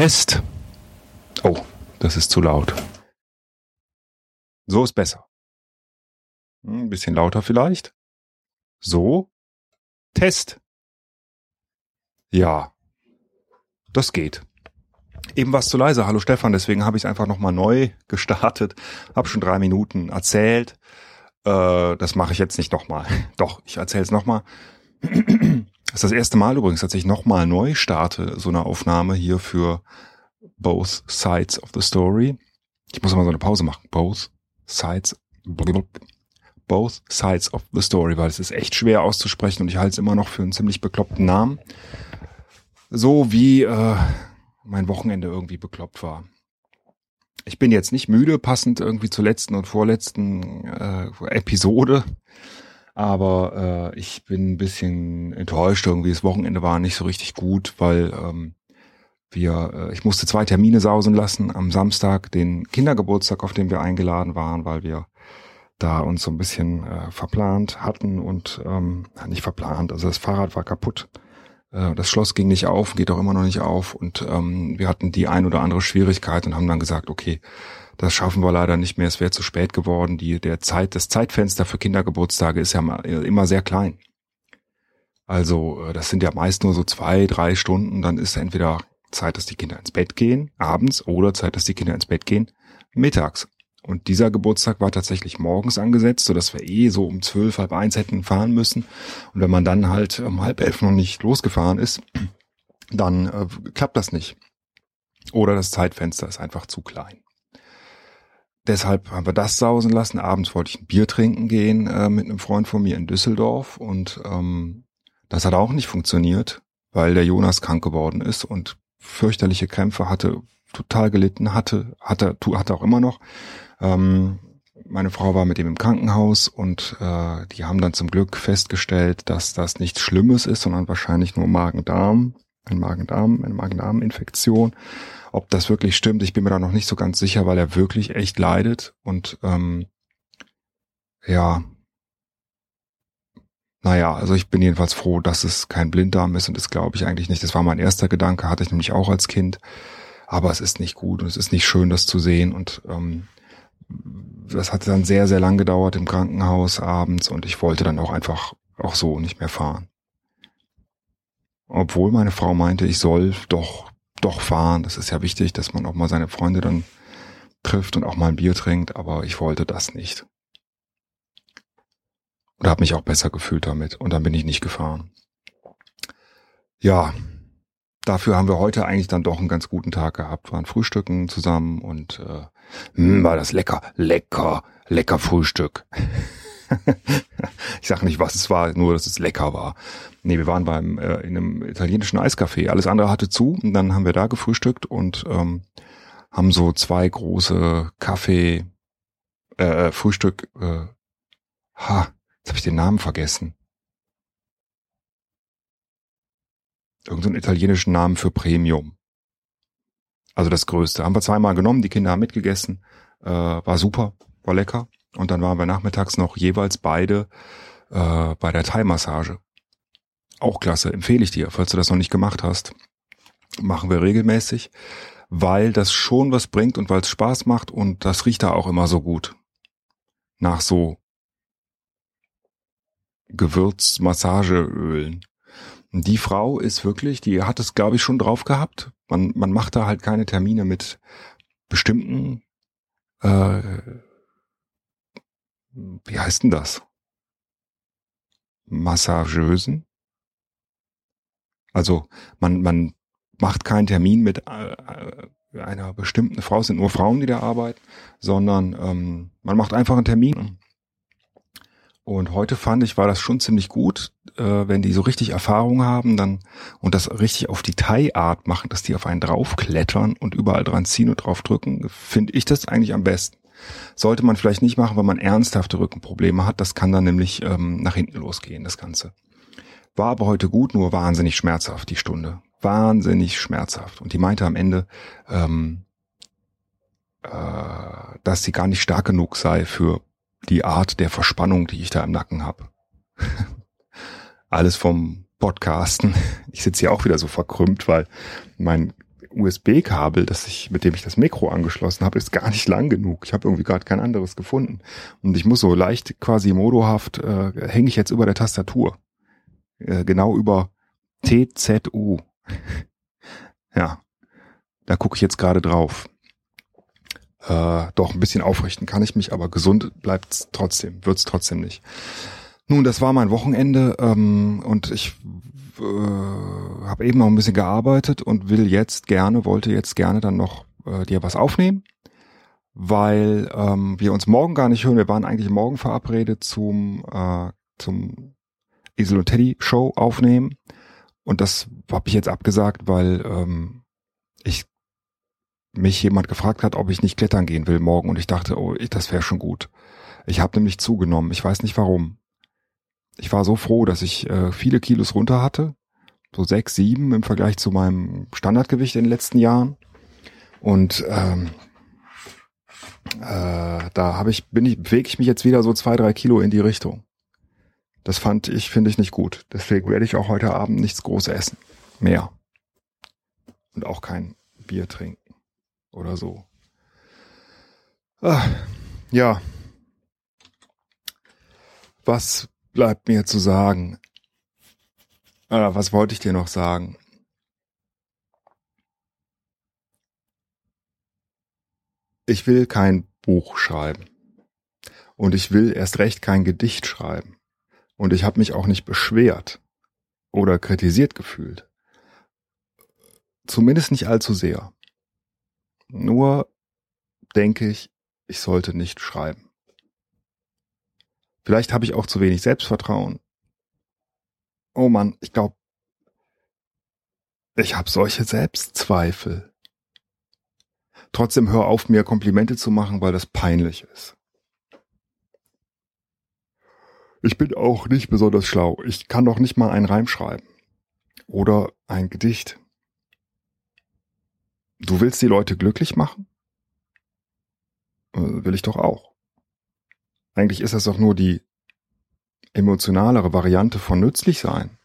Test. Oh, das ist zu laut. So ist besser. Hm, ein bisschen lauter vielleicht. So. Test. Ja, das geht. Eben was zu leise. Hallo Stefan, deswegen habe ich es einfach nochmal neu gestartet. Hab schon drei Minuten erzählt. Äh, das mache ich jetzt nicht nochmal. Doch, ich erzähle es nochmal. Das ist das erste Mal übrigens, dass ich nochmal neu starte, so eine Aufnahme hier für Both Sides of the Story. Ich muss mal so eine Pause machen. Both Sides, Both Sides of the Story, weil es ist echt schwer auszusprechen und ich halte es immer noch für einen ziemlich bekloppten Namen. So wie äh, mein Wochenende irgendwie bekloppt war. Ich bin jetzt nicht müde, passend irgendwie zur letzten und vorletzten äh, Episode. Aber äh, ich bin ein bisschen enttäuscht irgendwie. Das Wochenende war nicht so richtig gut, weil ähm, wir, äh, ich musste zwei Termine sausen lassen. Am Samstag den Kindergeburtstag, auf den wir eingeladen waren, weil wir da uns so ein bisschen äh, verplant hatten und ähm, nicht verplant. Also das Fahrrad war kaputt. Äh, das Schloss ging nicht auf, geht auch immer noch nicht auf und ähm, wir hatten die ein oder andere Schwierigkeit und haben dann gesagt, okay, das schaffen wir leider nicht mehr. Es wäre zu spät geworden. Die, der Zeit, das Zeitfenster für Kindergeburtstage ist ja immer sehr klein. Also, äh, das sind ja meist nur so zwei, drei Stunden. Dann ist entweder Zeit, dass die Kinder ins Bett gehen, abends, oder Zeit, dass die Kinder ins Bett gehen, mittags. Und dieser Geburtstag war tatsächlich morgens angesetzt, so dass wir eh so um zwölf, halb eins hätten fahren müssen. Und wenn man dann halt um halb elf noch nicht losgefahren ist, dann äh, klappt das nicht. Oder das Zeitfenster ist einfach zu klein. Deshalb haben wir das sausen lassen. Abends wollte ich ein Bier trinken gehen äh, mit einem Freund von mir in Düsseldorf und ähm, das hat auch nicht funktioniert, weil der Jonas krank geworden ist und fürchterliche Krämpfe hatte, total gelitten hatte, hatte, hatte auch immer noch. Ähm, meine Frau war mit ihm im Krankenhaus und äh, die haben dann zum Glück festgestellt, dass das nichts Schlimmes ist, sondern wahrscheinlich nur Magen-Darm, ein Magen-Darm, eine Magen-Darm-Infektion. Ob das wirklich stimmt, ich bin mir da noch nicht so ganz sicher, weil er wirklich echt leidet und ähm, ja, naja, also ich bin jedenfalls froh, dass es kein Blinddarm ist und das glaube ich eigentlich nicht. Das war mein erster Gedanke, hatte ich nämlich auch als Kind. Aber es ist nicht gut und es ist nicht schön, das zu sehen und ähm, das hat dann sehr, sehr lang gedauert im Krankenhaus abends und ich wollte dann auch einfach auch so nicht mehr fahren. Obwohl meine Frau meinte, ich soll doch doch fahren. Das ist ja wichtig, dass man auch mal seine Freunde dann trifft und auch mal ein Bier trinkt, aber ich wollte das nicht. Und habe mich auch besser gefühlt damit und dann bin ich nicht gefahren. Ja, dafür haben wir heute eigentlich dann doch einen ganz guten Tag gehabt. Waren Frühstücken zusammen und äh, mh, hm, war das lecker, lecker, lecker Frühstück. ich sage nicht, was es war, nur dass es lecker war. Nee, wir waren beim äh, in einem italienischen Eiscafé. Alles andere hatte zu und dann haben wir da gefrühstückt und ähm, haben so zwei große Kaffee äh, äh Frühstück äh, ha, jetzt habe ich den Namen vergessen. Irgendeinen so italienischen Namen für Premium. Also das Größte. Haben wir zweimal genommen, die Kinder haben mitgegessen. Äh, war super, war lecker. Und dann waren wir nachmittags noch jeweils beide äh, bei der Thai-Massage. Auch klasse, empfehle ich dir, falls du das noch nicht gemacht hast. Machen wir regelmäßig, weil das schon was bringt und weil es Spaß macht und das riecht da auch immer so gut. Nach so Gewürzmassageölen. Die Frau ist wirklich, die hat es, glaube ich, schon drauf gehabt. Man, man macht da halt keine Termine mit bestimmten äh, wie heißt denn das? Massageusen? Also man, man macht keinen Termin mit äh, äh, einer bestimmten Frau, es sind nur Frauen, die da arbeiten, sondern ähm, man macht einfach einen Termin. Und heute fand ich, war das schon ziemlich gut, äh, wenn die so richtig Erfahrung haben, dann und das richtig auf die Thai-Art machen, dass die auf einen draufklettern und überall dran ziehen und drauf drücken, finde ich das eigentlich am besten. Sollte man vielleicht nicht machen, wenn man ernsthafte Rückenprobleme hat. Das kann dann nämlich ähm, nach hinten losgehen, das Ganze. War aber heute gut, nur wahnsinnig schmerzhaft, die Stunde. Wahnsinnig schmerzhaft. Und die meinte am Ende, ähm, äh, dass sie gar nicht stark genug sei für die Art der Verspannung, die ich da im Nacken habe. Alles vom Podcasten. Ich sitze hier auch wieder so verkrümmt, weil mein USB-Kabel, das ich, mit dem ich das Mikro angeschlossen habe, ist gar nicht lang genug. Ich habe irgendwie gerade kein anderes gefunden. Und ich muss so leicht quasi modohaft, äh, hänge ich jetzt über der Tastatur. Äh, genau über TZU. ja, da gucke ich jetzt gerade drauf. Äh, doch, ein bisschen aufrichten kann ich mich, aber gesund bleibt's trotzdem, wird's trotzdem nicht. Nun, das war mein Wochenende ähm, und ich äh, habe eben noch ein bisschen gearbeitet und will jetzt gerne, wollte jetzt gerne dann noch äh, dir was aufnehmen, weil ähm, wir uns morgen gar nicht hören. Wir waren eigentlich morgen verabredet zum äh, zum Esel und Teddy Show aufnehmen und das habe ich jetzt abgesagt, weil ähm, ich mich jemand gefragt hat, ob ich nicht klettern gehen will morgen und ich dachte, oh, ich, das wäre schon gut. Ich habe nämlich zugenommen. Ich weiß nicht warum. Ich war so froh, dass ich äh, viele Kilos runter hatte, so sechs, sieben im Vergleich zu meinem Standardgewicht in den letzten Jahren. Und ähm, äh, da habe ich bin ich bewege ich mich jetzt wieder so zwei, drei Kilo in die Richtung. Das fand ich finde ich nicht gut. Deswegen werde ich auch heute Abend nichts groß essen, mehr und auch kein Bier trinken oder so. Ah, ja. Was bleibt mir zu sagen? Ah, was wollte ich dir noch sagen? Ich will kein Buch schreiben. Und ich will erst recht kein Gedicht schreiben. Und ich habe mich auch nicht beschwert oder kritisiert gefühlt. Zumindest nicht allzu sehr. Nur denke ich, ich sollte nicht schreiben. Vielleicht habe ich auch zu wenig Selbstvertrauen. Oh Mann, ich glaube, ich habe solche Selbstzweifel. Trotzdem hör auf, mir Komplimente zu machen, weil das peinlich ist. Ich bin auch nicht besonders schlau. Ich kann doch nicht mal einen Reim schreiben. Oder ein Gedicht. Du willst die Leute glücklich machen? Äh, will ich doch auch. Eigentlich ist das doch nur die emotionalere Variante von nützlich sein.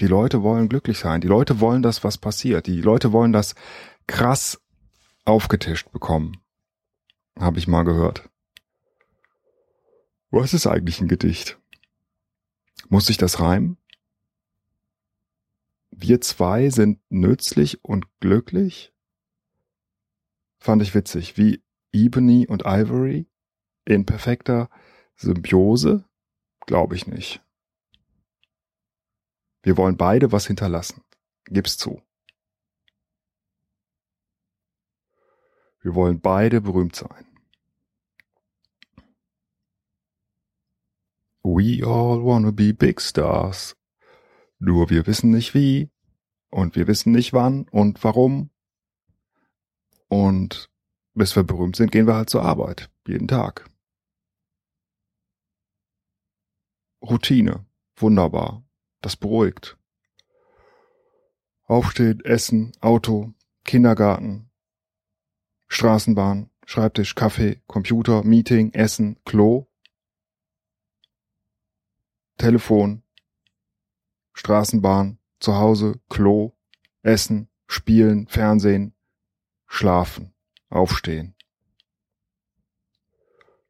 Die Leute wollen glücklich sein. Die Leute wollen das, was passiert. Die Leute wollen das krass aufgetischt bekommen. Habe ich mal gehört. Was ist eigentlich ein Gedicht? Muss sich das reimen? wir zwei sind nützlich und glücklich. Fand ich witzig, wie Ebony und Ivory in perfekter Symbiose? Glaube ich nicht. Wir wollen beide was hinterlassen. Gib's zu. Wir wollen beide berühmt sein. We all wanna be big stars. Nur wir wissen nicht wie und wir wissen nicht wann und warum. Und bis wir berühmt sind, gehen wir halt zur Arbeit. Jeden Tag. Routine. Wunderbar. Das beruhigt. Aufstehen, Essen, Auto, Kindergarten, Straßenbahn, Schreibtisch, Kaffee, Computer, Meeting, Essen, Klo, Telefon, Straßenbahn, zu Hause, Klo, Essen, Spielen, Fernsehen, Schlafen, Aufstehen.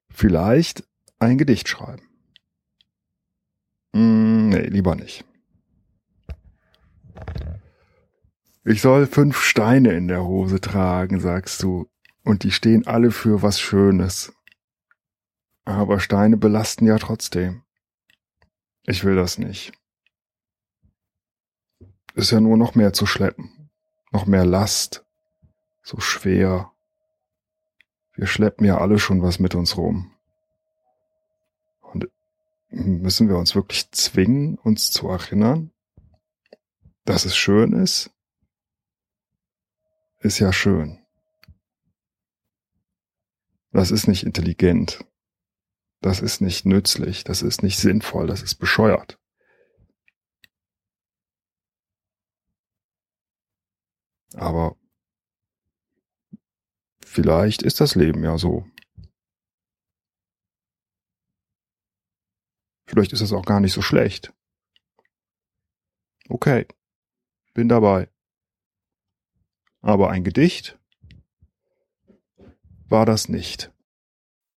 Vielleicht ein Gedicht schreiben. Lieber nicht. Ich soll fünf Steine in der Hose tragen, sagst du, und die stehen alle für was Schönes. Aber Steine belasten ja trotzdem. Ich will das nicht ist ja nur noch mehr zu schleppen. Noch mehr Last. So schwer. Wir schleppen ja alle schon was mit uns rum. Müssen wir uns wirklich zwingen, uns zu erinnern, dass es schön ist? Ist ja schön. Das ist nicht intelligent. Das ist nicht nützlich. Das ist nicht sinnvoll. Das ist bescheuert. Aber vielleicht ist das Leben ja so. vielleicht ist es auch gar nicht so schlecht. Okay, bin dabei. Aber ein Gedicht war das nicht.